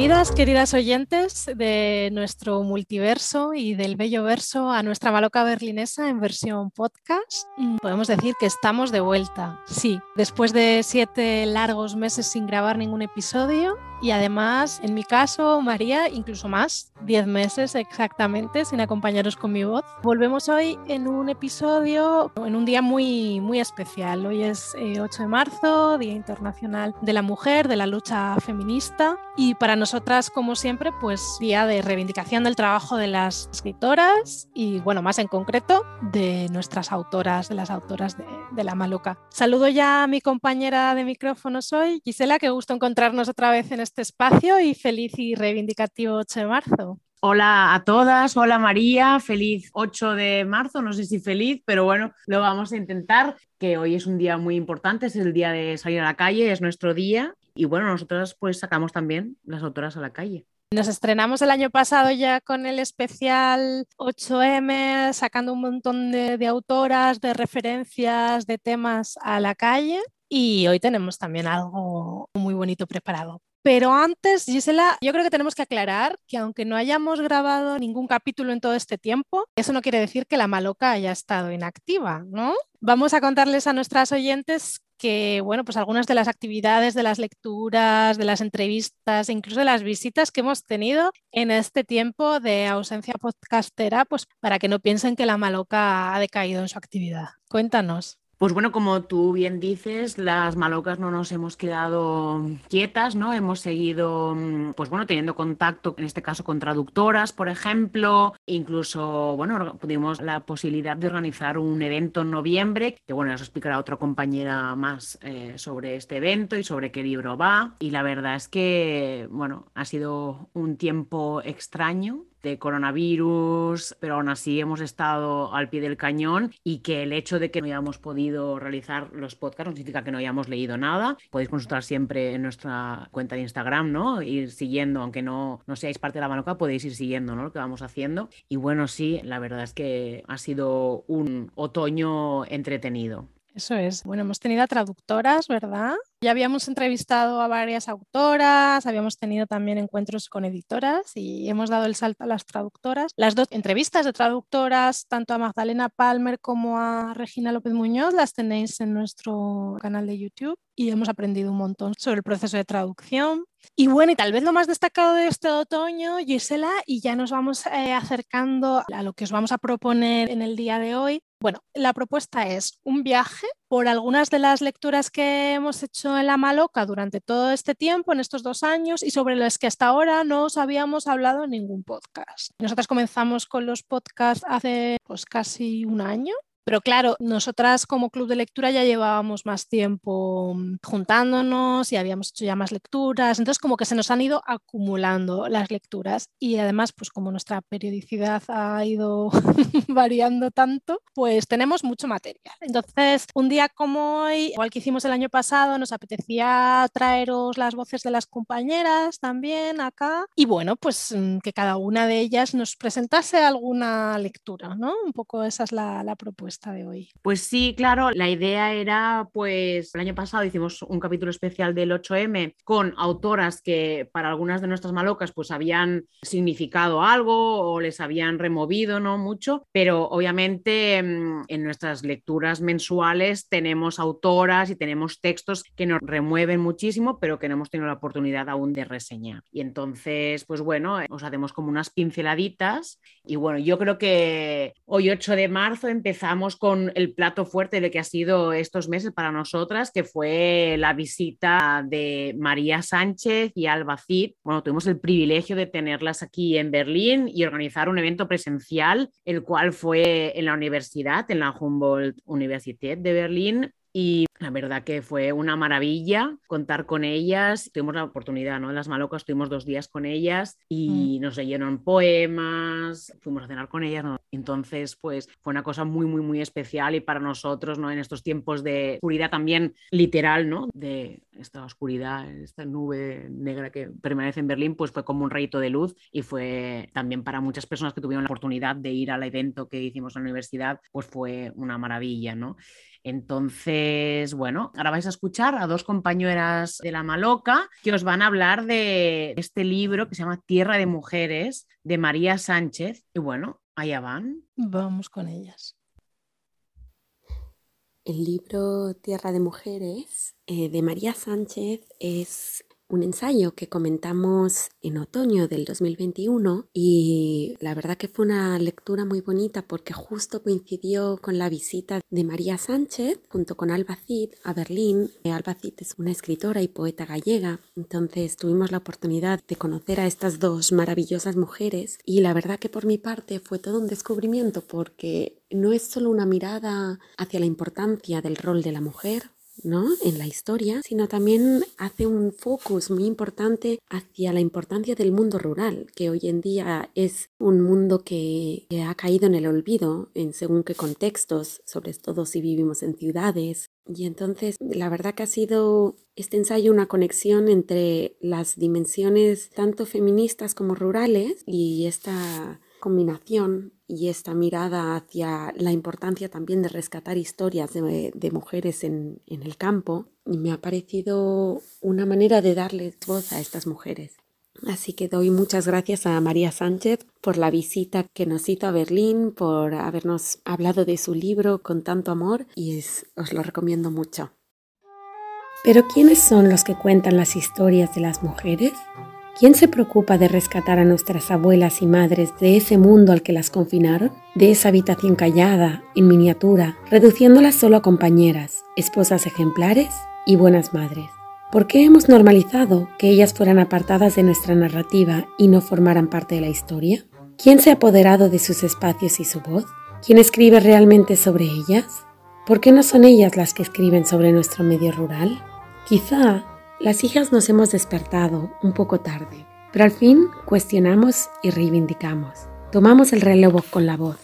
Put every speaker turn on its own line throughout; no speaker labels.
Bienvenidas, queridas oyentes de nuestro multiverso y del bello verso a nuestra maloca berlinesa en versión podcast. Podemos decir que estamos de vuelta. Sí, después de siete largos meses sin grabar ningún episodio, y además, en mi caso, María, incluso más, 10 meses exactamente sin acompañaros con mi voz. Volvemos hoy en un episodio, en un día muy, muy especial. Hoy es 8 eh, de marzo, Día Internacional de la Mujer, de la lucha feminista. Y para nosotras, como siempre, pues día de reivindicación del trabajo de las escritoras y, bueno, más en concreto, de nuestras autoras, de las autoras de, de La Maluca. Saludo ya a mi compañera de micrófonos hoy, Gisela, que gusto encontrarnos otra vez en este este espacio y feliz y reivindicativo 8 de marzo.
Hola a todas, hola María, feliz 8 de marzo, no sé si feliz, pero bueno, lo vamos a intentar, que hoy es un día muy importante, es el día de salir a la calle, es nuestro día y bueno, nosotras pues sacamos también las autoras a la calle.
Nos estrenamos el año pasado ya con el especial 8M, sacando un montón de, de, autoras, de referencias, de temas a la calle. Y hoy tenemos también algo muy bonito preparado. Pero antes, Gisela, yo creo que tenemos que aclarar que aunque no hayamos grabado ningún capítulo en todo este tiempo, eso no quiere decir que la maloca haya estado inactiva, ¿no? Vamos a contarles a nuestras oyentes que, bueno, pues algunas de las actividades, de las lecturas, de las entrevistas, e incluso de las visitas que hemos tenido en este tiempo de ausencia podcastera, pues para que no piensen que la maloca ha decaído en su actividad. Cuéntanos.
Pues bueno, como tú bien dices, las malocas no nos hemos quedado quietas, ¿no? Hemos seguido, mm, pues bueno, teniendo contacto, en este caso con traductoras, por ejemplo, incluso, bueno, tuvimos la posibilidad de organizar un evento en noviembre, que bueno, nos explicará otra compañera más eh, sobre este evento y sobre qué libro va. Y la verdad es que, bueno, ha sido un tiempo extraño, de coronavirus, pero aún así hemos estado al pie del cañón y que el hecho de que no hayamos podido realizar los podcasts no significa que no hayamos leído nada. Podéis consultar siempre en nuestra cuenta de Instagram, ¿no? Ir siguiendo, aunque no, no seáis parte de la manoca, podéis ir siguiendo, ¿no? Lo que vamos haciendo. Y bueno, sí, la verdad es que ha sido un otoño entretenido.
Eso es. Bueno, hemos tenido a traductoras, ¿verdad? Ya habíamos entrevistado a varias autoras, habíamos tenido también encuentros con editoras y hemos dado el salto a las traductoras. Las dos entrevistas de traductoras, tanto a Magdalena Palmer como a Regina López Muñoz, las tenéis en nuestro canal de YouTube y hemos aprendido un montón sobre el proceso de traducción. Y bueno, y tal vez lo más destacado de este otoño, Gisela, y ya nos vamos eh, acercando a lo que os vamos a proponer en el día de hoy. Bueno, la propuesta es un viaje por algunas de las lecturas que hemos hecho en La Maloca durante todo este tiempo, en estos dos años, y sobre las que hasta ahora no os habíamos hablado en ningún podcast. Nosotras comenzamos con los podcasts hace pues, casi un año, pero claro, nosotras como club de lectura ya llevábamos más tiempo mm, juntándonos y habíamos hecho ya más lecturas, entonces como que se nos han ido acumulando las lecturas y además pues como nuestra periodicidad ha ido variando tanto, pues tenemos mucho material. Entonces, un día como hoy, igual que hicimos el año pasado, nos apetecía traeros las voces de las compañeras también acá y bueno, pues mm, que cada una de ellas nos presentase alguna lectura, ¿no? Un poco esa es la, la propuesta de hoy?
Pues sí, claro, la idea era, pues el año pasado hicimos un capítulo especial del 8M con autoras que para algunas de nuestras malocas pues habían significado algo o les habían removido, ¿no? Mucho, pero obviamente mm, en nuestras lecturas mensuales tenemos autoras y tenemos textos que nos remueven muchísimo, pero que no hemos tenido la oportunidad aún de reseñar. Y entonces, pues bueno, os hacemos como unas pinceladitas y bueno, yo creo que hoy 8 de marzo empezamos con el plato fuerte de que ha sido estos meses para nosotras, que fue la visita de María Sánchez y Alba Cid. Bueno, tuvimos el privilegio de tenerlas aquí en Berlín y organizar un evento presencial, el cual fue en la universidad, en la Humboldt Universität de Berlín, y la verdad que fue una maravilla contar con ellas. Tuvimos la oportunidad, ¿no? En las Malocas tuvimos dos días con ellas y mm. nos leyeron poemas, fuimos a cenar con ellas. Entonces, pues fue una cosa muy, muy, muy especial y para nosotros, ¿no? En estos tiempos de oscuridad también literal, ¿no? De esta oscuridad, esta nube negra que permanece en Berlín, pues fue como un rayito de luz y fue también para muchas personas que tuvieron la oportunidad de ir al evento que hicimos en la universidad, pues fue una maravilla, ¿no? Entonces, bueno, ahora vais a escuchar a dos compañeras de la Maloca que os van a hablar de este libro que se llama Tierra de Mujeres de María Sánchez. Y bueno, allá van.
Vamos con ellas.
El libro Tierra de Mujeres eh, de María Sánchez es un ensayo que comentamos en otoño del 2021 y la verdad que fue una lectura muy bonita porque justo coincidió con la visita de María Sánchez junto con Alba Cid a Berlín. Alba Cid es una escritora y poeta gallega, entonces tuvimos la oportunidad de conocer a estas dos maravillosas mujeres y la verdad que por mi parte fue todo un descubrimiento porque no es solo una mirada hacia la importancia del rol de la mujer ¿no? en la historia, sino también hace un focus muy importante hacia la importancia del mundo rural, que hoy en día es un mundo que, ha caído en el olvido en según qué contextos, sobre todo si vivimos en ciudades. Y entonces la verdad que ha sido este ensayo una conexión entre las dimensiones tanto feministas como rurales y esta combinación y esta mirada hacia la importancia también de rescatar historias de, mujeres en, el campo, me ha parecido una manera de darles voz a estas mujeres. Así que doy muchas gracias a María Sánchez por la visita que nos hizo a Berlín, por habernos hablado de su libro con tanto amor y es, os lo recomiendo mucho. Pero ¿quiénes son los que cuentan las historias de las mujeres? ¿Quién se preocupa de rescatar a nuestras abuelas y madres de ese mundo al que las confinaron? De esa habitación callada, en miniatura, reduciéndolas solo a compañeras, esposas ejemplares y buenas madres. ¿Por qué hemos normalizado que ellas fueran apartadas de nuestra narrativa y no formaran parte de la historia? ¿Quién se ha apoderado de sus espacios y su voz? ¿Quién escribe realmente sobre ellas? ¿Por qué no son ellas las que escriben sobre nuestro medio rural? Quizá las hijas nos hemos despertado un poco tarde, pero al fin cuestionamos y reivindicamos. Tomamos el relevo con la voz.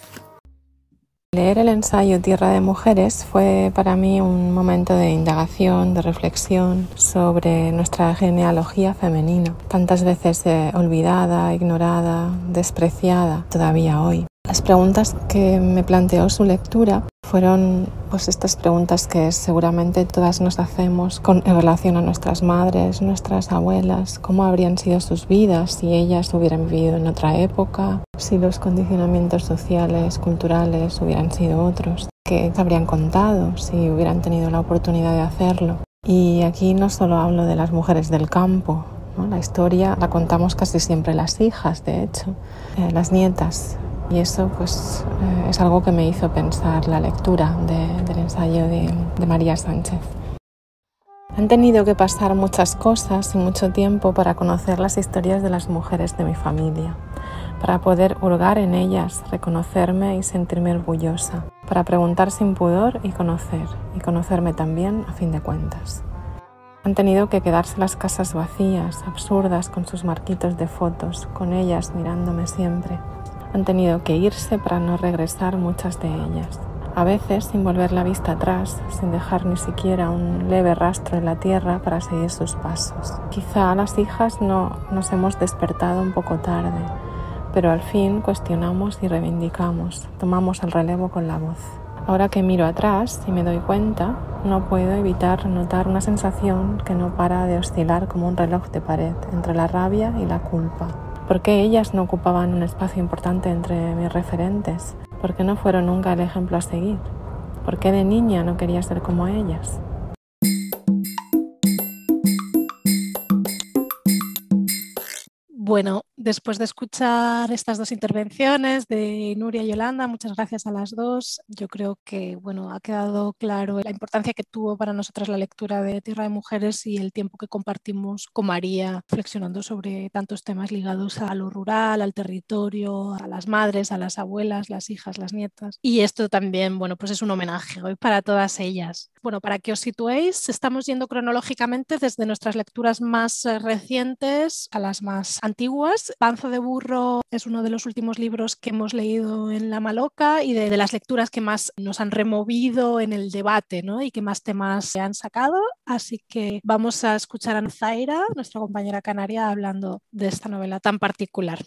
Leer el ensayo Tierra de Mujeres fue para mí un momento de indagación, de reflexión sobre nuestra genealogía femenina, tantas veces eh, olvidada, ignorada, despreciada todavía hoy. Las preguntas que me planteó su lectura fueron pues estas preguntas que seguramente todas nos hacemos en relación a nuestras madres, nuestras abuelas, cómo habrían sido sus vidas si ellas hubieran vivido en otra época, si los condicionamientos sociales, culturales hubieran sido otros, qué habrían contado si hubieran tenido la oportunidad de hacerlo. Y aquí no solo hablo de las mujeres del campo, la historia la contamos casi siempre las hijas, de hecho, eh, las nietas, y eso pues eh, es algo que me hizo pensar la lectura del ensayo de, de María Sánchez. Han tenido que pasar muchas cosas y mucho tiempo para conocer las historias de las mujeres de mi familia, para poder hurgar en ellas, reconocerme y sentirme orgullosa, para preguntar sin pudor y conocer, y conocerme también a fin de cuentas. Han tenido que quedarse las casas vacías, absurdas, con sus marquitos de fotos, con ellas mirándome siempre, han tenido que irse para no regresar muchas de ellas, a veces sin volver la vista atrás, sin dejar ni siquiera un leve rastro en la tierra para seguir sus pasos. Quizá las hijas no nos hemos despertado un poco tarde, pero al fin cuestionamos y reivindicamos, tomamos el relevo con la voz. Ahora que miro atrás y me doy cuenta, no puedo evitar notar una sensación que no para de oscilar como un reloj de pared entre la rabia y la culpa. ¿Por qué ellas no ocupaban un espacio importante entre mis referentes? ¿Por qué no fueron nunca el ejemplo a seguir? ¿Por qué de niña no quería ser como ellas?
Bueno, después de escuchar estas dos intervenciones de Nuria y Yolanda, muchas gracias a las dos. Yo creo que bueno, ha quedado claro la importancia que tuvo para nosotras la lectura de Tierra de Mujeres y el tiempo que compartimos con María, reflexionando sobre tantos temas ligados a lo rural, al territorio, a las madres, a las abuelas, las hijas, las nietas. Y esto también, bueno, pues es un homenaje hoy para todas ellas. Bueno, para que os situéis, estamos yendo cronológicamente desde nuestras lecturas más eh, recientes a las más antiguas Panzo de Burro es uno de los últimos libros que hemos leído en La Maloca y de, las lecturas que más nos han removido en el debate ¿no? y que más temas se han sacado. Así que vamos a escuchar a Zaira, nuestra compañera canaria, hablando de esta novela tan particular.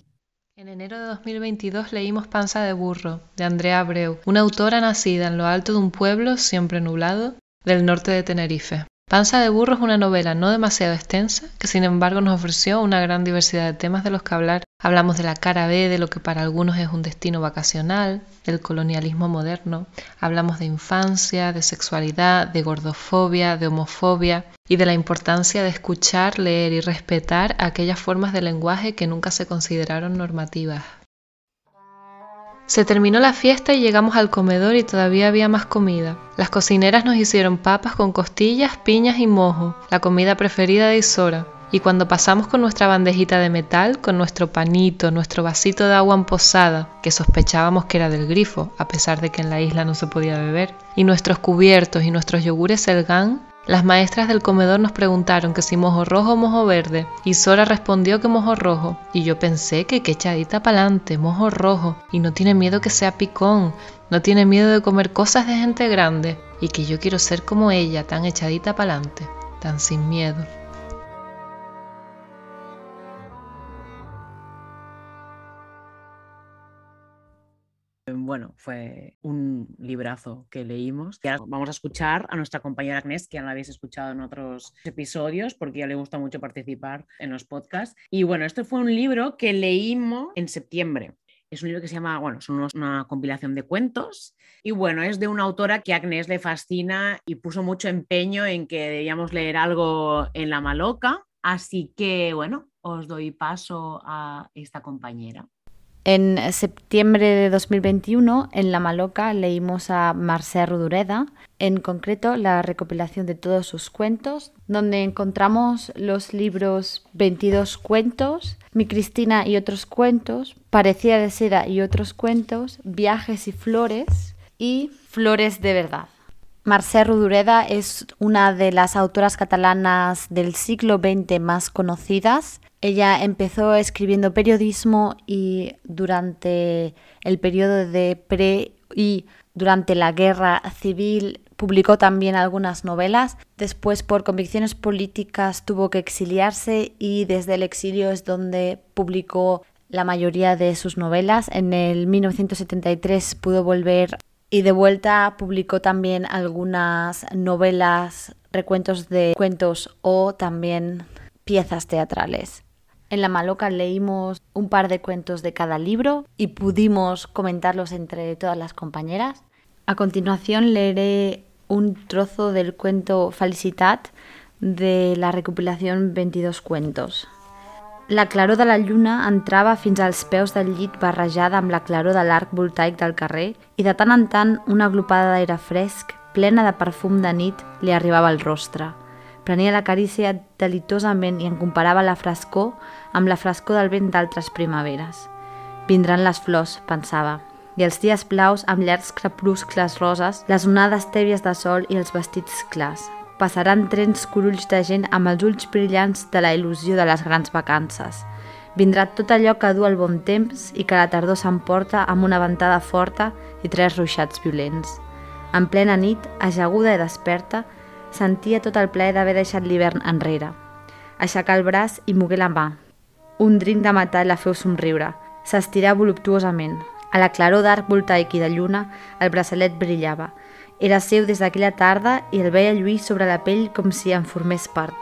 En enero de 2022 leímos Panza de Burro, de Andrea Abreu, una autora nacida en lo alto de un pueblo, siempre nublado, del norte de Tenerife. Panza de Burro es una novela no demasiado extensa, que sin embargo nos ofreció una gran diversidad de temas de los que hablar. Hablamos de la cara B, de lo que para algunos es un destino vacacional, del colonialismo moderno. Hablamos de infancia, de sexualidad, de gordofobia, de homofobia y de la importancia de escuchar, leer y respetar aquellas formas de lenguaje que nunca se consideraron normativas. Se terminó la fiesta y llegamos al comedor y todavía había más comida. Las cocineras nos hicieron papas con costillas, piñas y mojo, la comida preferida de Isora. Y cuando pasamos con nuestra bandejita de metal, con nuestro panito, nuestro vasito de agua emposada, que sospechábamos que era del grifo, a pesar de que en la isla no se podía beber, y nuestros cubiertos y nuestros yogures Selgan, las maestras del comedor nos preguntaron que si mojo rojo o mojo verde, y Sora respondió que mojo rojo, y yo pensé que qué echadita pa'lante, mojo rojo, y no tiene miedo que sea picón, no tiene miedo de comer cosas de gente grande, y que yo quiero ser como ella, tan echadita pa'lante, tan sin miedo.
Bueno, fue un librazo que leímos. Y ahora vamos a escuchar a nuestra compañera Agnès, que ya la habéis escuchado en otros episodios, porque ya le gusta mucho participar en los podcasts. Y bueno, este fue un libro que leímos en septiembre. Es un libro que se llama, bueno, es una compilación de cuentos y bueno, es de una autora que a Agnès le fascina y puso mucho empeño en que debíamos leer algo en la maloca. Así que bueno, os doy paso a esta compañera.
En septiembre de 2021, en La Maloca, leímos a Marcel Rudureda, en concreto la recopilación de todos sus cuentos, donde encontramos los libros 22 cuentos, Mi Cristina y otros cuentos, Parecía de seda y otros cuentos, Viajes y flores y Flores de verdad. Mercè Rodoreda es una de las autoras catalanas del siglo XX más conocidas. Ella empezó escribiendo periodismo y durante el periodo de pre y durante la guerra civil publicó también algunas novelas. Después, por convicciones políticas, tuvo que exiliarse y desde el exilio es donde publicó la mayoría de sus novelas. En el 1973 pudo volver y de vuelta publicó también algunas novelas, recuentos de cuentos o también piezas teatrales. En La Maloca leímos un par de cuentos de cada libro y pudimos comentarlos entre todas las compañeras. A continuación leeré un trozo del cuento Felicitat de la recopilación 22 cuentos. La claror de la lluna entrava fins als peus del llit barrejada amb la claror de l'arc voltaic del carrer i de tant en tant una aglopada d'aire fresc, plena de perfum de nit, li arribava al rostre. Prenia la carícia delitosament i en comparava la frescor amb la frescor del vent d'altres primaveres. Vindran les flors, pensava, i els dies blaus amb llargs crepuscles roses, les onades tèbies de sol i els vestits clars, passaran trens corulls de gent amb els ulls brillants de la il·lusió de les grans vacances. Vindrà tot allò que du el bon temps i que la tardor s'emporta amb una ventada forta i tres ruixats violents. En plena nit, ajaguda i desperta, sentia tot el plaer d'haver deixat l'hivern enrere. Aixecar el braç i mogué la mà. Un drinc de metall la feu somriure. S'estirà voluptuosament. A la claror d'arc voltaic i de lluna, el braçalet brillava, era seu des d'aquella tarda i el veia lluir sobre la pell com si en formés part.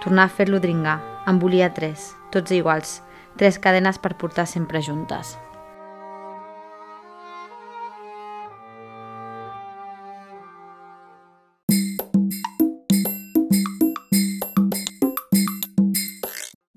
Tornar a fer-lo dringar. En volia tres, tots iguals, tres cadenes per portar sempre juntes.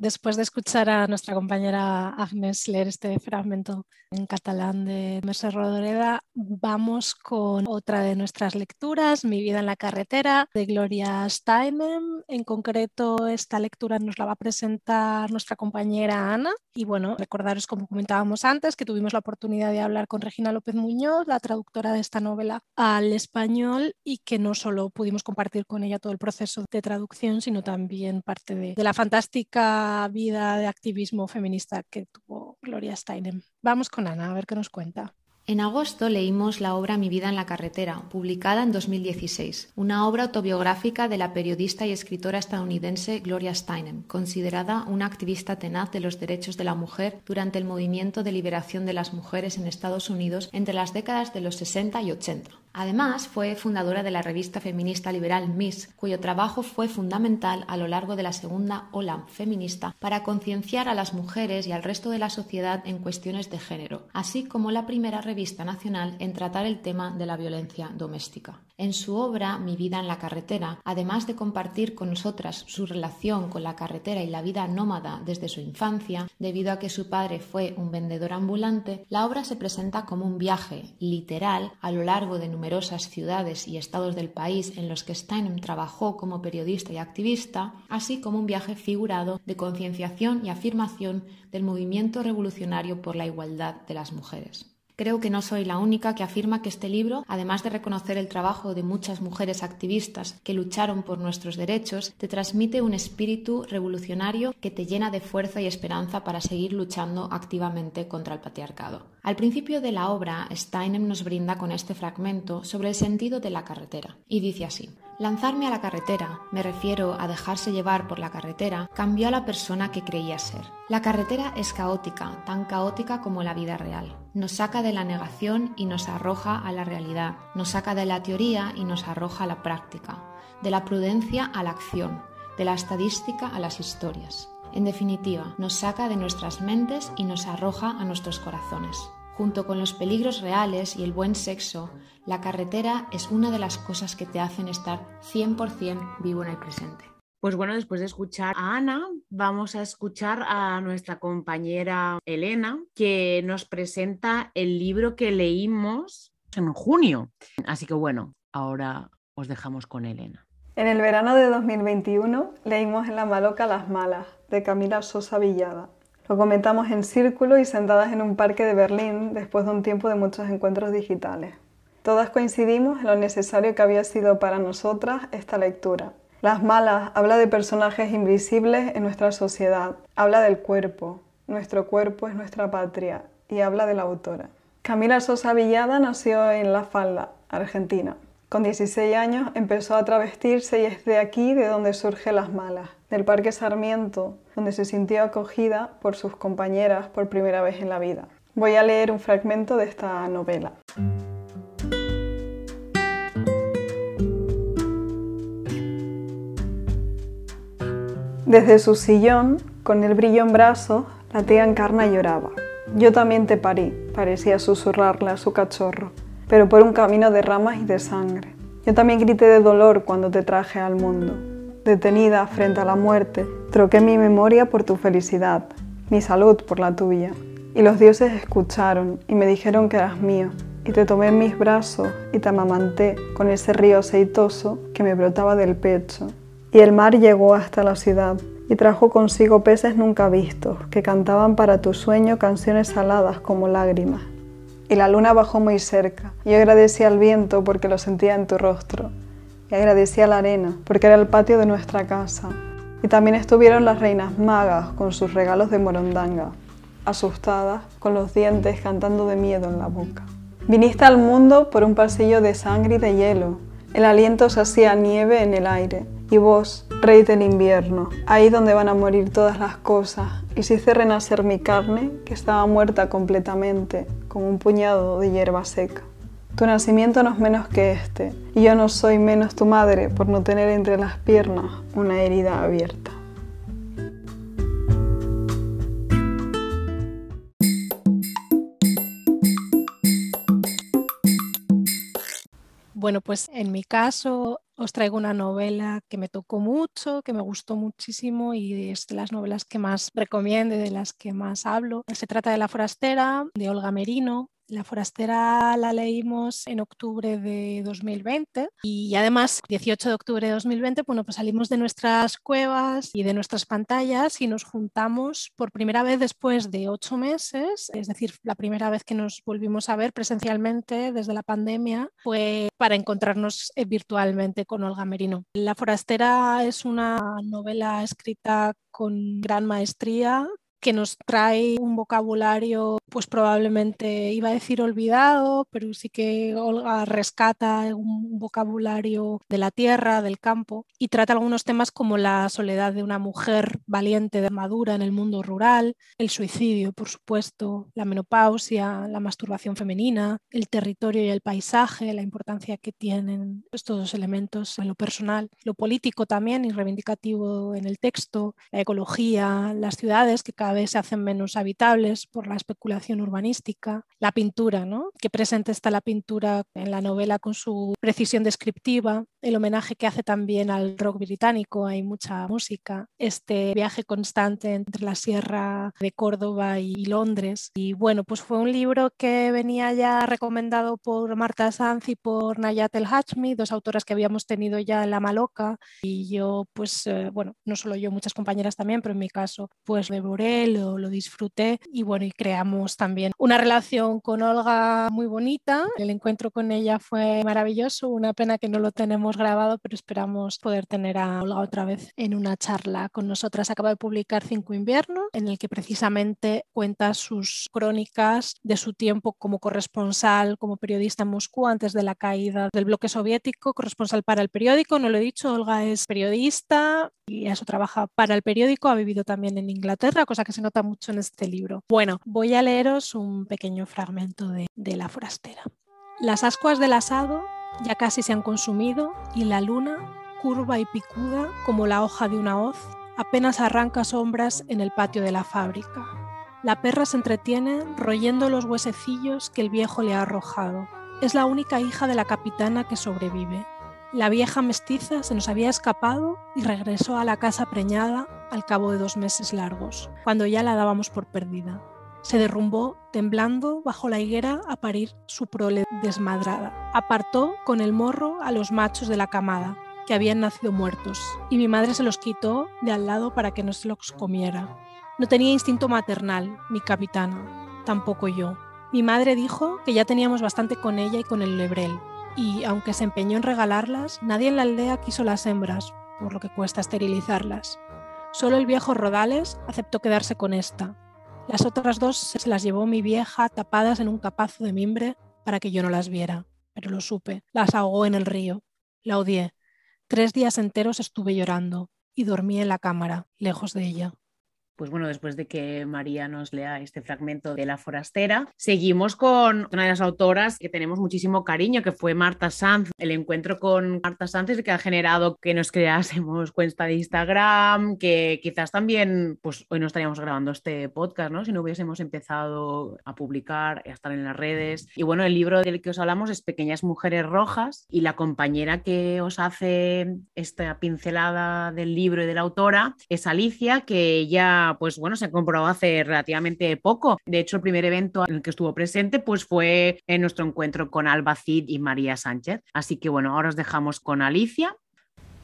Después de escuchar a nuestra compañera Agnes leer este fragmento en catalán de Mercè Rodoreda, vamos con otra de nuestras lecturas, Mi vida en la carretera, de Gloria Steinem. En concreto, esta lectura nos la va a presentar nuestra compañera Ana. Y bueno, recordaros, como comentábamos antes, que tuvimos la oportunidad de hablar con Regina López Muñoz, la traductora de esta novela al español, y que no solo pudimos compartir con ella todo el proceso de traducción, sino también parte de la fantástica vida de activismo feminista que tuvo Gloria Steinem. Vamos con Ana a ver qué nos cuenta.
En agosto leímos la obra Mi vida en la carretera, publicada en 2016, una obra autobiográfica de la periodista y escritora estadounidense Gloria Steinem, considerada una activista tenaz de los derechos de la mujer durante el movimiento de liberación de las mujeres en Estados Unidos entre las décadas de los 60 y 80. Además, fue fundadora de la revista feminista liberal Miss, cuyo trabajo fue fundamental a lo largo de la segunda ola feminista para concienciar a las mujeres y al resto de la sociedad en cuestiones de género, así como la primera revista nacional en tratar el tema de la violencia doméstica. En su obra Mi vida en la carretera, además de compartir con nosotras su relación con la carretera y la vida nómada desde su infancia, debido a que su padre fue un vendedor ambulante, la obra se presenta como un viaje literal a lo largo de numerosas ciudades y estados del país en los que Steinem trabajó como periodista y activista, así como un viaje figurado de concienciación y afirmación del movimiento revolucionario por la igualdad de las mujeres. Creo que no soy la única que afirma que este libro, además de reconocer el trabajo de muchas mujeres activistas que lucharon por nuestros derechos, te transmite un espíritu revolucionario que te llena de fuerza y esperanza para seguir luchando activamente contra el patriarcado. Al principio de la obra, Steinem nos brinda con este fragmento sobre el sentido de la carretera, y dice así. Lanzarme a la carretera, me refiero a dejarse llevar por la carretera, cambió a la persona que creía ser. La carretera es caótica, tan caótica como la vida real. Nos saca de la negación y nos arroja a la realidad, nos saca de la teoría y nos arroja a la práctica, de la prudencia a la acción, de la estadística a las historias. En definitiva, nos saca de nuestras mentes y nos arroja a nuestros corazones. Junto con los peligros reales y el buen sexo, la carretera es una de las cosas que te hacen estar 100% vivo en el presente.
Pues bueno, después de escuchar a Ana, vamos a escuchar a nuestra compañera Elena, que nos presenta el libro que leímos en junio. Así que bueno, ahora os dejamos con Elena.
En el verano de 2021 leímos en La Maloca Las Malas, de Camila Sosa Villada. Lo comentamos en círculo y sentadas en un parque de Berlín después de un tiempo de muchos encuentros digitales. Todas coincidimos en lo necesario que había sido para nosotras esta lectura. Las malas habla de personajes invisibles en nuestra sociedad, habla del cuerpo, nuestro cuerpo es nuestra patria y habla de la autora. Camila Sosa Villada nació en La Falda, Argentina. Con 16 años empezó a travestirse y es de aquí de donde surge Las Malas, del Parque Sarmiento, donde se sintió acogida por sus compañeras por primera vez en la vida. Voy a leer un fragmento de esta novela. Desde su sillón, con el brillo en brazos, la tía Encarna lloraba. Yo también te parí, parecía susurrarle a su cachorro pero por un camino de ramas y de sangre. Yo también grité de dolor cuando te traje al mundo. Detenida frente a la muerte, troqué mi memoria por tu felicidad, mi salud por la tuya. Y los dioses escucharon y me dijeron que eras mío. Y te tomé en mis brazos y te amamanté con ese río aceitoso que me brotaba del pecho. Y el mar llegó hasta la ciudad y trajo consigo peces nunca vistos que cantaban para tu sueño canciones saladas como lágrimas y la luna bajó muy cerca. Yo agradecía al viento porque lo sentía en tu rostro y agradecía a la arena porque era el patio de nuestra casa. Y también estuvieron las reinas magas con sus regalos de morondanga, asustadas, con los dientes cantando de miedo en la boca. Viniste al mundo por un pasillo de sangre y de hielo. El aliento se hacía nieve en el aire. Y vos, rey del invierno, ahí donde van a morir todas las cosas, Hiciste renacer mi carne, que estaba muerta completamente, como un puñado de hierba seca. Tu nacimiento no es menos que este, y yo no soy menos tu madre por no tener entre las piernas una herida abierta.
Bueno, pues en mi caso os traigo una novela que me tocó mucho, que me gustó muchísimo y es de las novelas que más recomiendo y de las que más hablo. Se trata de La Forastera, de Olga Merino, la forastera la leímos en octubre de 2020 y además 18 de octubre de 2020 bueno, pues salimos de nuestras cuevas y de nuestras pantallas y nos juntamos por primera vez después de ocho meses, es decir, la primera vez que nos volvimos a ver presencialmente desde la pandemia fue para encontrarnos eh, virtualmente con Olga Merino. La forastera es una novela escrita con gran maestría, que nos trae un vocabulario, pues probablemente iba a decir olvidado, pero sí que Olga rescata un vocabulario de la tierra, del campo, y trata algunos temas como la soledad de una mujer valiente de madura en el mundo rural, el suicidio, por supuesto, la menopausia, la masturbación femenina, el territorio y el paisaje, la importancia que tienen estos dos elementos en lo personal, lo político también y reivindicativo en el texto, la ecología, las ciudades que cada vez se hacen menos habitables por la especulación urbanística, la pintura, ¿no? que presente está la pintura en la novela con su precisión descriptiva, el homenaje que hace también al rock británico, hay mucha música, este viaje constante entre la sierra de Córdoba y Londres. Y bueno, pues fue un libro que venía ya recomendado por Marta Sanz y por Nayat El Hachmi, dos autoras que habíamos tenido ya en La Maloca. Y yo, pues, eh, bueno, no solo yo, muchas compañeras también, pero en mi caso, pues devoré, lo, lo disfruté y bueno, y creamos también una relación con Olga muy bonita. El encuentro con ella fue maravilloso, una pena que no lo tenemos grabado, pero esperamos poder tener a Olga otra vez en una charla con nosotras. Acaba de publicar Cinco Inviernos, en el que precisamente cuenta sus crónicas de su tiempo como corresponsal, como periodista en Moscú antes de la caída del bloque soviético, corresponsal para el periódico, no lo he dicho, Olga es periodista y eso trabaja para el periódico, ha vivido también en Inglaterra, cosa que se nota mucho en este libro. Bueno, voy a leeros un pequeño fragmento de, de La Forastera. Las ascuas del asado ya casi se han consumido y la luna, curva y picuda como la hoja de una hoz, apenas arranca sombras en el patio de la fábrica. La perra se entretiene royendo los huesecillos que el viejo le ha arrojado. Es la única hija de la capitana que sobrevive. La vieja mestiza se nos había escapado y regresó a la casa preñada al cabo de dos meses largos, cuando ya la dábamos por perdida. Se derrumbó, temblando, bajo la higuera a parir su prole desmadrada. Apartó con el morro a los machos de la camada, que habían nacido muertos, y mi madre se los quitó de al lado para que no se los comiera. No tenía instinto maternal, mi capitana, tampoco yo. Mi madre dijo que ya teníamos bastante con ella y con el lebrel, y aunque se empeñó en regalarlas, nadie en la aldea quiso las hembras, por lo que cuesta esterilizarlas. Solo el viejo Rodales aceptó quedarse con esta, las otras dos se las llevó mi vieja tapadas en un capazo de mimbre para que yo no las viera, pero lo supe. Las ahogó en el río. La odié. Tres días enteros estuve llorando y dormí en la cámara, lejos de ella
pues bueno, después de que María nos lea este fragmento de La Forastera, seguimos con una de las autoras que tenemos muchísimo cariño, que fue Marta Sanz. El encuentro con Marta Sanz es que ha generado que nos creásemos cuenta de Instagram, que quizás también, pues hoy no estaríamos grabando este podcast, ¿no? Si no hubiésemos empezado a publicar, a estar en las redes. Y bueno, el libro del que os hablamos es Pequeñas Mujeres Rojas y la compañera que os hace esta pincelada del libro y de la autora es Alicia, que pues bueno, se comprobado hace relativamente poco. De hecho, el primer evento en el que estuvo presente, pues fue en nuestro encuentro con Alba Cid y María Sánchez. Así que bueno, ahora os dejamos con Alicia.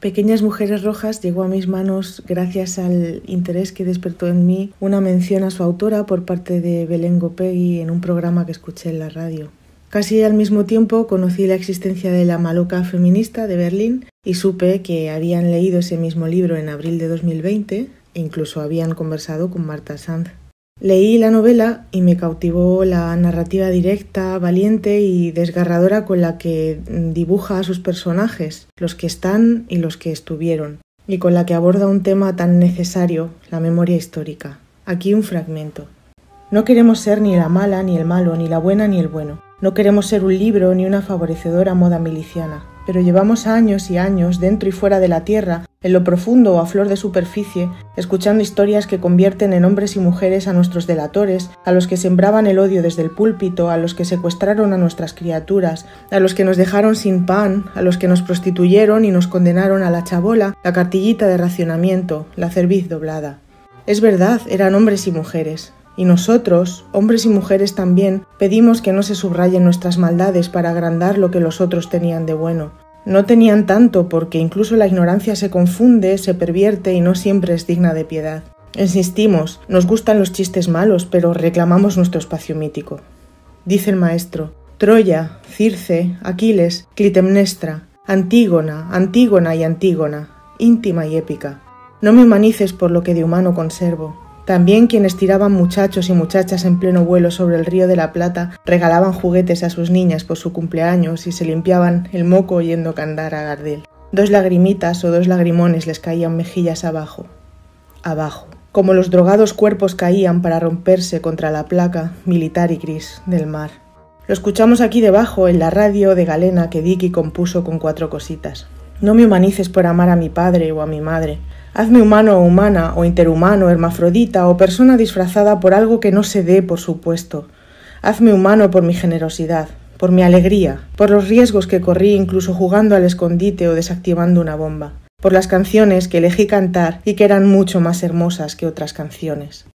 Pequeñas Mujeres Rojas llegó a mis manos gracias al interés que despertó en mí una mención a su autora por parte de Belén Gopegui en un programa que escuché en la radio. Casi al mismo tiempo conocí la existencia de la Maloca feminista de Berlín y supe que habían leído ese mismo libro en abril de 2020 incluso habían conversado con Marta Sanz. Leí la novela y me cautivó la narrativa directa, valiente y desgarradora con la que dibuja a sus personajes, los que están y los que estuvieron, y con la que aborda un tema tan necesario, la memoria histórica. Aquí un fragmento. No queremos ser ni la mala ni el malo, ni la buena ni el bueno. No queremos ser un libro ni una favorecedora moda miliciana pero llevamos años y años dentro y fuera de la Tierra, en lo profundo o a flor de superficie, escuchando historias que convierten en hombres y mujeres a nuestros delatores, a los que sembraban el odio desde el púlpito, a los que secuestraron a nuestras criaturas, a los que nos dejaron sin pan, a los que nos prostituyeron y nos condenaron a la chabola, la cartillita de racionamiento, la cerviz doblada. Es verdad, eran hombres y mujeres, y nosotros, hombres y mujeres también, pedimos que no se subrayen nuestras maldades para agrandar lo que los otros tenían de bueno. No tenían tanto porque incluso la ignorancia se confunde, se pervierte y no siempre es digna de piedad. Insistimos, nos gustan los chistes malos, pero reclamamos nuestro espacio mítico. Dice el maestro, Troya, Circe, Aquiles, Clitemnestra, Antígona, Antígona y Antígona, íntima y épica. No me humanices por lo que de humano conservo, También quienes tiraban muchachos y muchachas en pleno vuelo sobre el río de la Plata regalaban juguetes a sus niñas por su cumpleaños y se limpiaban el moco oyendo cantar a Gardel. Dos lagrimitas o dos lagrimones les caían mejillas abajo, abajo, como los drogados cuerpos caían para romperse contra la placa militar y gris del mar. Lo escuchamos aquí debajo, en la radio de Galena que Dicky compuso con cuatro cositas. No me humanices por amar a mi padre o a mi madre. Hazme humano o humana, o interhumano, hermafrodita, o persona disfrazada por algo que no se dé, por supuesto. Hazme humano por mi generosidad, por mi alegría, por los riesgos que corrí incluso jugando al escondite o desactivando una bomba, por las canciones que elegí cantar y que eran mucho más hermosas que otras canciones.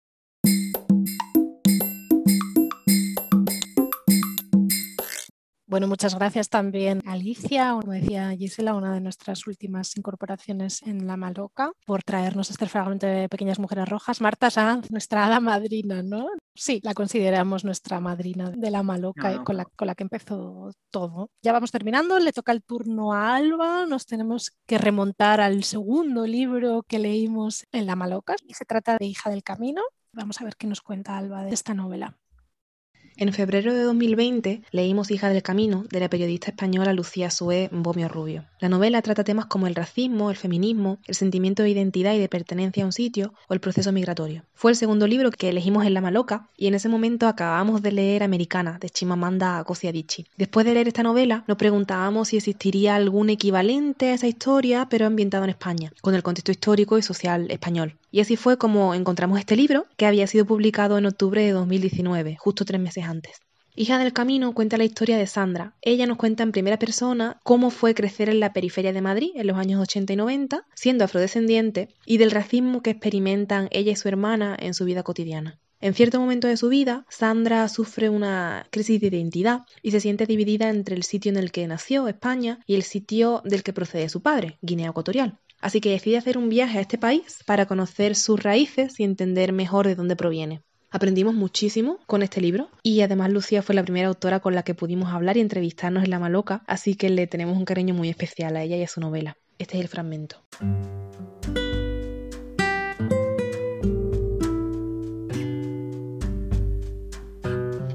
Bueno, muchas gracias también a Alicia, como decía Gisela, una de nuestras últimas incorporaciones en La Maloca, por traernos este fragmento de Pequeñas Mujeres Rojas. Marta Sanz, nuestra hada madrina, ¿no? Sí, la consideramos nuestra madrina de La Maloca, Con, la, con la que empezó todo. Ya vamos terminando, le toca el turno a Alba, nos tenemos que remontar al segundo libro que leímos en La Maloca, y se trata de Hija del Camino. Vamos a ver qué nos cuenta Alba de esta novela.
En febrero de 2020 leímos Hija del Camino de la periodista española Lucía Sué Bomio Rubio. La novela trata temas como el racismo, el feminismo, el sentimiento de identidad y de pertenencia a un sitio o el proceso migratorio. Fue el segundo libro que elegimos en La Maloca y en ese momento acabamos de leer Americana de Chimamanda Ngozi Adichie. Después de leer esta novela nos preguntábamos si existiría algún equivalente a esa historia pero ambientado en España, con el contexto histórico y social español. Y así fue como encontramos este libro, que había sido publicado en octubre de 2019, justo tres meses antes. Hija del Camino cuenta la historia de Sandra. Ella nos cuenta en primera persona cómo fue crecer en la periferia de Madrid en los años 80 y 90, siendo afrodescendiente, y del racismo que experimentan ella y su hermana en su vida cotidiana. En cierto momento de su vida, Sandra sufre una crisis de identidad y se siente dividida entre el sitio en el que nació, España, y el sitio del que procede su padre, Guinea Ecuatorial. Así que decide hacer un viaje a este país para conocer sus raíces y entender mejor de dónde proviene. Aprendimos muchísimo con este libro y además Lucía fue la primera autora con la que pudimos hablar y entrevistarnos en La Maloca, así que le tenemos un cariño muy especial a ella y a su novela. Este es el fragmento.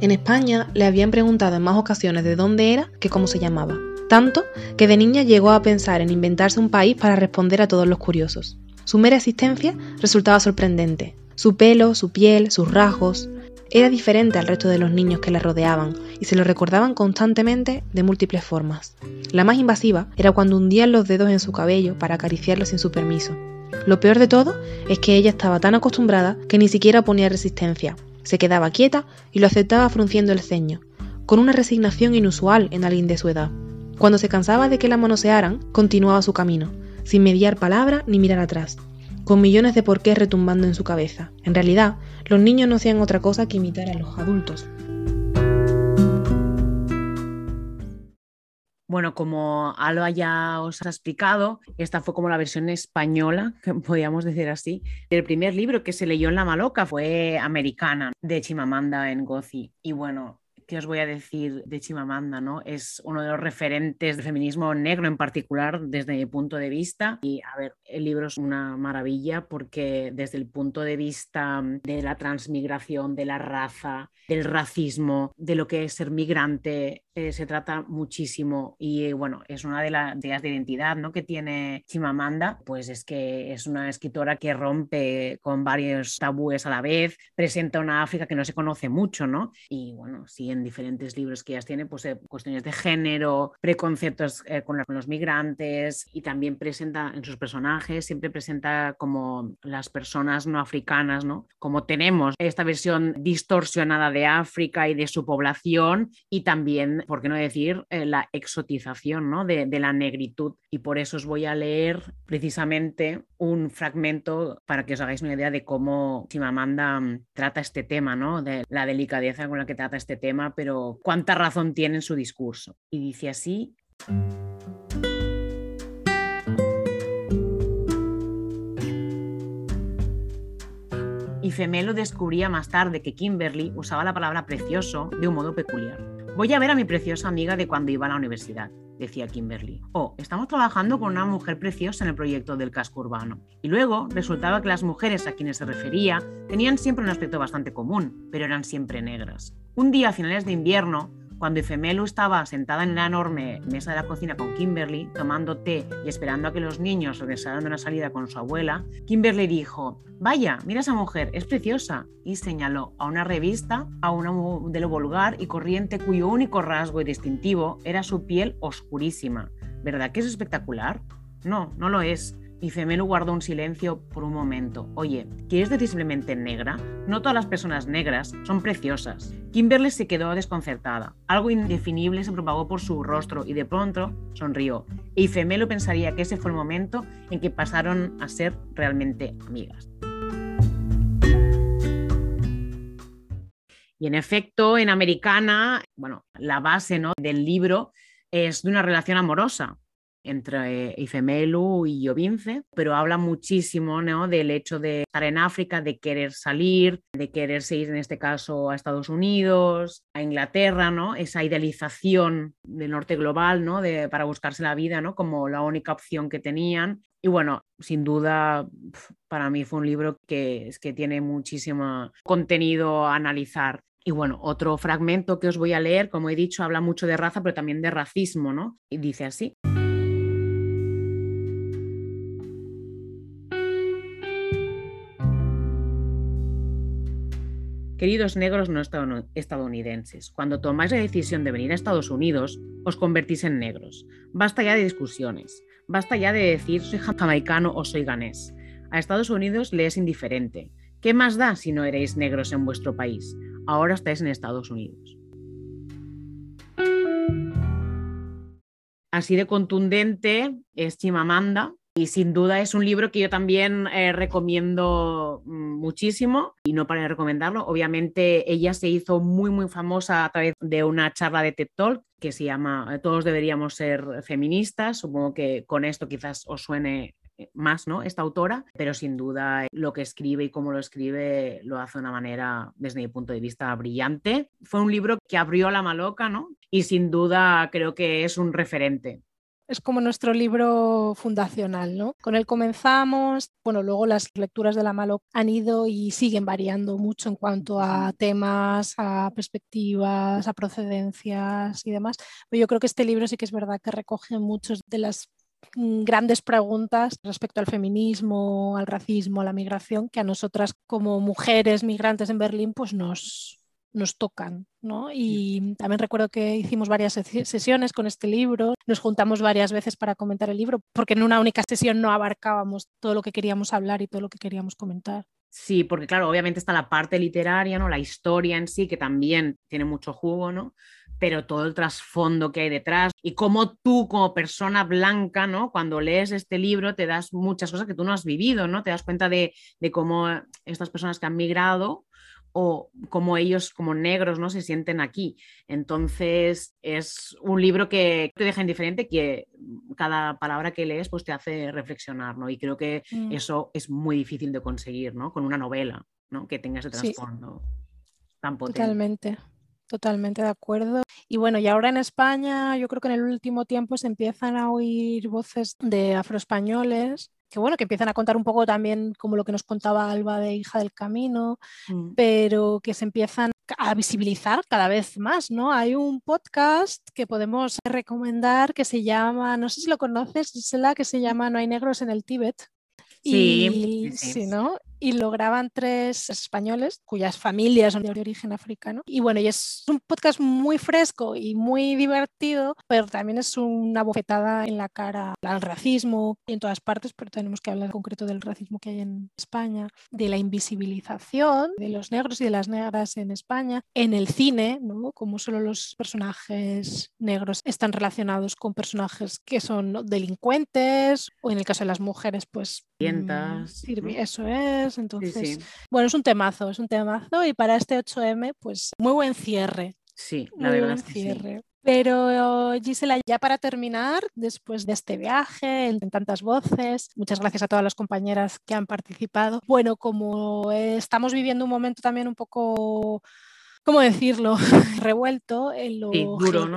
En España le habían preguntado en más ocasiones de dónde era que cómo se llamaba tanto que de niña llegó a pensar en inventarse un país para responder a todos los curiosos. Su mera existencia resultaba sorprendente. Su pelo, su piel, sus rasgos, era diferente al resto de los niños que la rodeaban y se lo recordaban constantemente de múltiples formas. La más invasiva era cuando hundían los dedos en su cabello para acariciarlo sin su permiso. Lo peor de todo es que ella estaba tan acostumbrada que ni siquiera ponía resistencia. Se quedaba quieta y lo aceptaba frunciendo el ceño, con una resignación inusual en alguien de su edad. Cuando se cansaba de que la manosearan, continuaba su camino, sin mediar palabra ni mirar atrás, con millones de porqués retumbando en su cabeza. En realidad, los niños no hacían otra cosa que imitar a los adultos.
Bueno, como Alba ya os ha explicado, esta fue como la versión española, podríamos decir así, del primer libro que se leyó en La Maloca, fue Americana, de Chimamanda Ngozi. Y bueno, ¿qué os voy a decir de Chimamanda? ¿no? Es uno de los referentes del feminismo negro en particular desde mi punto de vista. Y a ver, el libro es una maravilla porque desde el punto de vista de la transmigración, de la raza, del racismo, de lo que es ser migrante, eh, se trata muchísimo y bueno, es una de las ideas de identidad ¿no? que tiene Chimamanda, pues es que es una escritora que rompe con varios tabúes a la vez, presenta una África que no se conoce mucho, ¿no? Y bueno, sí, en diferentes libros que ellas tiene, pues eh, cuestiones de género, preconceptos eh, con, los migrantes y también presenta en sus personajes, siempre presenta como las personas no africanas, ¿no? Como tenemos esta versión distorsionada de África y de su población y también por qué no decir, eh, la exotización ¿no? de, la negritud. Y por eso os voy a leer precisamente un fragmento para que os hagáis una idea de cómo Chimamanda mm, trata este tema, ¿no? de la delicadeza con la que trata este tema, pero cuánta razón tiene en su discurso. Y dice así. Y Femelo descubría más tarde que Kimberly usaba la palabra precioso de un modo peculiar. Voy a ver a mi preciosa amiga de cuando iba a la universidad. decía Kimberly. O estamos trabajando con una mujer preciosa en el proyecto del casco urbano. Y luego resultaba que las mujeres a quienes se refería tenían siempre un aspecto bastante común, pero eran siempre negras. Un día a finales de invierno, cuando Ifemelu estaba sentada en la enorme mesa de la cocina con Kimberly, tomando té y esperando a que los niños regresaran de una salida con su abuela, Kimberly dijo, vaya, mira esa mujer, es preciosa, y señaló a una revista, a una modelo vulgar y corriente cuyo único rasgo y distintivo era su piel oscurísima. ¿Verdad que es espectacular? No, no lo es. Y Femelo guardó un silencio por un momento. Oye, ¿quieres decir simplemente negra? No todas las personas negras son preciosas. Kimberly se quedó desconcertada. Algo indefinible se propagó por su rostro y de pronto sonrió. Y Femelo pensaría que ese fue el momento en que pasaron a ser realmente amigas. Y en efecto, en Americana, bueno, la base ¿no? del libro es de una relación amorosa entre Ifemelu y Jovince, pero habla muchísimo ¿no? del hecho de estar en África, de querer salir, de quererse ir en este caso a Estados Unidos, a Inglaterra, ¿no? esa idealización del norte global ¿no? de, para buscarse la vida ¿no? como la única opción que tenían. Y bueno, sin duda, para mí fue un libro que, es que tiene muchísimo contenido a analizar. Y bueno, otro fragmento que os voy a leer, como he dicho, habla mucho de raza, pero también de racismo, ¿no? Y dice así. Queridos negros no estadounidenses, cuando tomáis la decisión de venir a Estados Unidos, os convertís en negros. Basta ya de discusiones. Basta ya de decir soy jamaicano o soy ganés. A Estados Unidos le es indiferente. ¿Qué más da si no erais negros en vuestro país? Ahora estáis en Estados Unidos. Así de contundente es Chimamanda, y sin duda es un libro que yo también eh, recomiendo mm, muchísimo y no para recomendarlo. Obviamente ella se hizo muy muy famosa a través de una charla de TED Talk que se llama eh, Todos deberíamos ser feministas. Supongo que con esto quizás os suene eh, más, ¿no? Esta autora, pero sin duda lo que escribe y cómo lo escribe lo hace de una manera, desde mi punto de vista, brillante. Fue un libro que abrió la maloca, ¿no? Y sin duda creo que es un referente
es como nuestro libro fundacional, ¿no? Con él comenzamos, bueno, luego las lecturas de la Malo han ido y siguen variando mucho en cuanto a temas, a perspectivas, a procedencias y demás. Pero yo creo que este libro sí que es verdad que recoge muchas de las mm, grandes preguntas respecto al feminismo, al racismo, a la migración, que a nosotras como mujeres migrantes en Berlín pues nos, nos tocan. ¿no? Y también recuerdo que hicimos varias sesiones con este libro, nos juntamos varias veces para comentar el libro, porque en una única sesión no abarcábamos todo lo que queríamos hablar y todo lo que queríamos comentar.
Sí, porque claro, obviamente está la parte literaria, ¿no? La historia en sí, que también tiene mucho jugo, ¿no? Pero todo el trasfondo que hay detrás y cómo tú como persona blanca, ¿no? Cuando lees este libro te das muchas cosas que tú no has vivido, ¿no? Te das cuenta de, de cómo estas personas que han migrado o como ellos como negros no se sienten aquí. Entonces es un libro que te deja indiferente, que cada palabra que lees pues te hace reflexionar, ¿no? Y creo que mm. eso es muy difícil de conseguir, ¿no? Con una novela, ¿no? Que tenga ese trasfondo tan potente.
Totalmente. Totalmente de acuerdo. Y bueno, y ahora en España, yo creo que en el último tiempo se empiezan a oír voces de afroespañoles que bueno, que empiezan a contar un poco también como lo que nos contaba Alba de Hija del Camino, mm. pero que se empiezan a visibilizar cada vez más, ¿no? Hay un podcast que podemos recomendar que se llama, no sé si lo conoces, es la que se llama No hay negros en el Tíbet.
Sí,
sí, ¿no? Y lo graban tres españoles cuyas familias son de origen africano. Y bueno, y es un podcast muy fresco y muy divertido, pero también es una bofetada en la cara al racismo en todas partes, pero tenemos que hablar en concreto del racismo que hay en España, de la invisibilización de los negros y de las negras en España, en el cine, ¿no? Como solo los personajes negros están relacionados con personajes que son delincuentes o en el caso de las mujeres, pues...
Mm,
eso es entonces, bueno, es un temazo, es un temazo y para este 8M, pues muy buen cierre.
Sí, la verdad es que
cierre. Pero Gisela, ya para terminar, después de este viaje en tantas voces, muchas gracias a todas las compañeras que han participado. Bueno, como estamos viviendo un momento también un poco ¿cómo decirlo? Revuelto en lo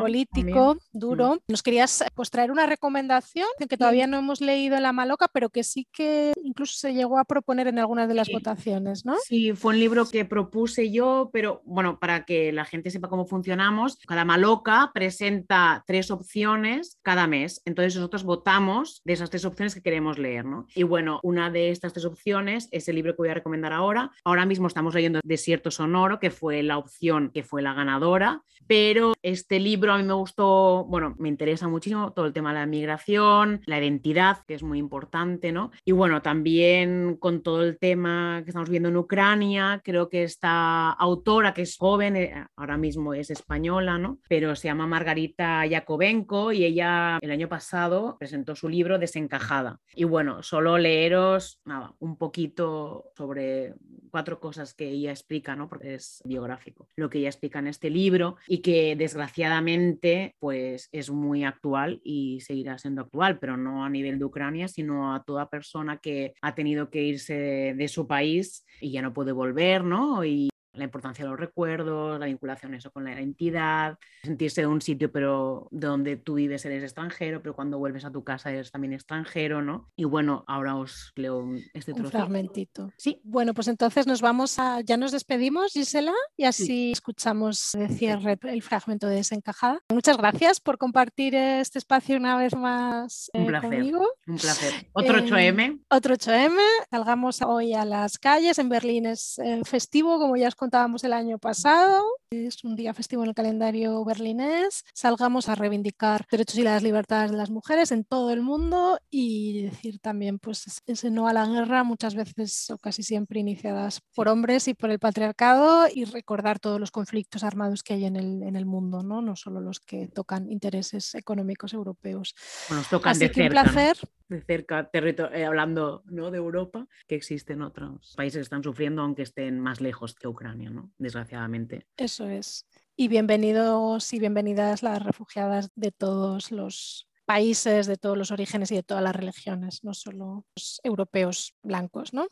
político, duro. Nos querías pues, traer una recomendación que todavía no hemos leído en La Maloca, pero que sí que incluso se llegó a proponer en algunas de las votaciones, ¿no?
Sí, fue un libro que propuse yo, pero bueno, para que la gente sepa cómo funcionamos, cada Maloca presenta tres opciones cada mes. Entonces nosotros votamos de esas tres opciones que queremos leer, ¿no? Y bueno, una de estas tres opciones es el libro que voy a recomendar ahora. Ahora mismo estamos leyendo Desierto Sonoro, que fue la opción que fue la ganadora, pero este libro a mí me gustó, bueno, me interesa muchísimo todo el tema de la migración, la identidad, que es muy importante, ¿no? Y bueno, también con todo el tema que estamos viendo en Ucrania, creo que esta autora que es joven, eh, ahora mismo es española, ¿no? Pero se llama Margarita Yakovenko y ella el año pasado presentó su libro Desencajada. Y bueno, solo leeros nada, un poquito sobre cuatro cosas que ella explica, ¿no? Porque es biográfico, lo que ella explica en este libro y que desgraciadamente pues es muy actual y seguirá siendo actual, pero no a nivel de Ucrania, sino a toda persona que ha tenido que irse de su país y ya no puede volver, ¿no? Y la importancia de los recuerdos, la vinculación eso con la identidad, sentirse de un sitio pero de donde tú vives eres extranjero, pero cuando vuelves a tu casa eres también extranjero, ¿no? Y bueno, ahora os leo este trozo.
Un fragmentito.
Sí.
Bueno, pues entonces nos vamos a, ya nos despedimos, Gisela, y así escuchamos de cierre el fragmento de Desencajada. Muchas gracias por compartir este espacio una vez más
un eh, placer, conmigo. Un placer. Otro 8M.
Eh, otro 8M. Salgamos hoy a las calles. En Berlín es eh, festivo, como ya os contábamos el año pasado. Es un día festivo en el calendario berlinés. Salgamos a reivindicar derechos y las libertades de las mujeres en todo el mundo y decir también pues ese no a la guerra muchas veces o casi siempre iniciadas por hombres y por el patriarcado y recordar todos los conflictos armados que hay en el, en el mundo, ¿no? no solo los que tocan intereses económicos europeos.
Bueno, nos tocan de cerca, un placer. De cerca, eh, hablando ¿no? de Europa, que existen otros países que están sufriendo aunque estén más lejos que Ucrania. Desgraciadamente.
Eso es. Y bienvenidos y bienvenidas las refugiadas de todos los países, de todos los orígenes y de todas las religiones, no solo los europeos blancos, ¿no?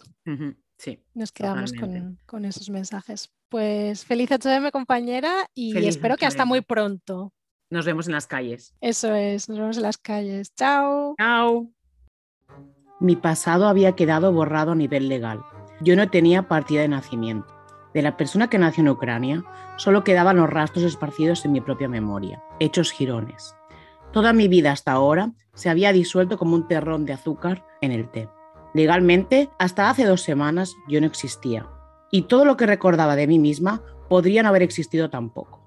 Sí.
Nos quedamos con, esos mensajes. Pues feliz 8M, compañera, y espero que hasta muy pronto.
Nos vemos en las calles.
Eso es, nos vemos en las calles. Chao.
Chao. Mi pasado había quedado borrado a nivel legal. Yo no tenía partida de nacimiento. De la persona que nació en Ucrania solo quedaban los rastros esparcidos en mi propia memoria, hechos girones. Toda mi vida hasta ahora se había disuelto como un terrón de azúcar en el té. Legalmente, hasta hace dos semanas yo no existía. Y todo lo que recordaba de mí misma podría no haber existido tampoco.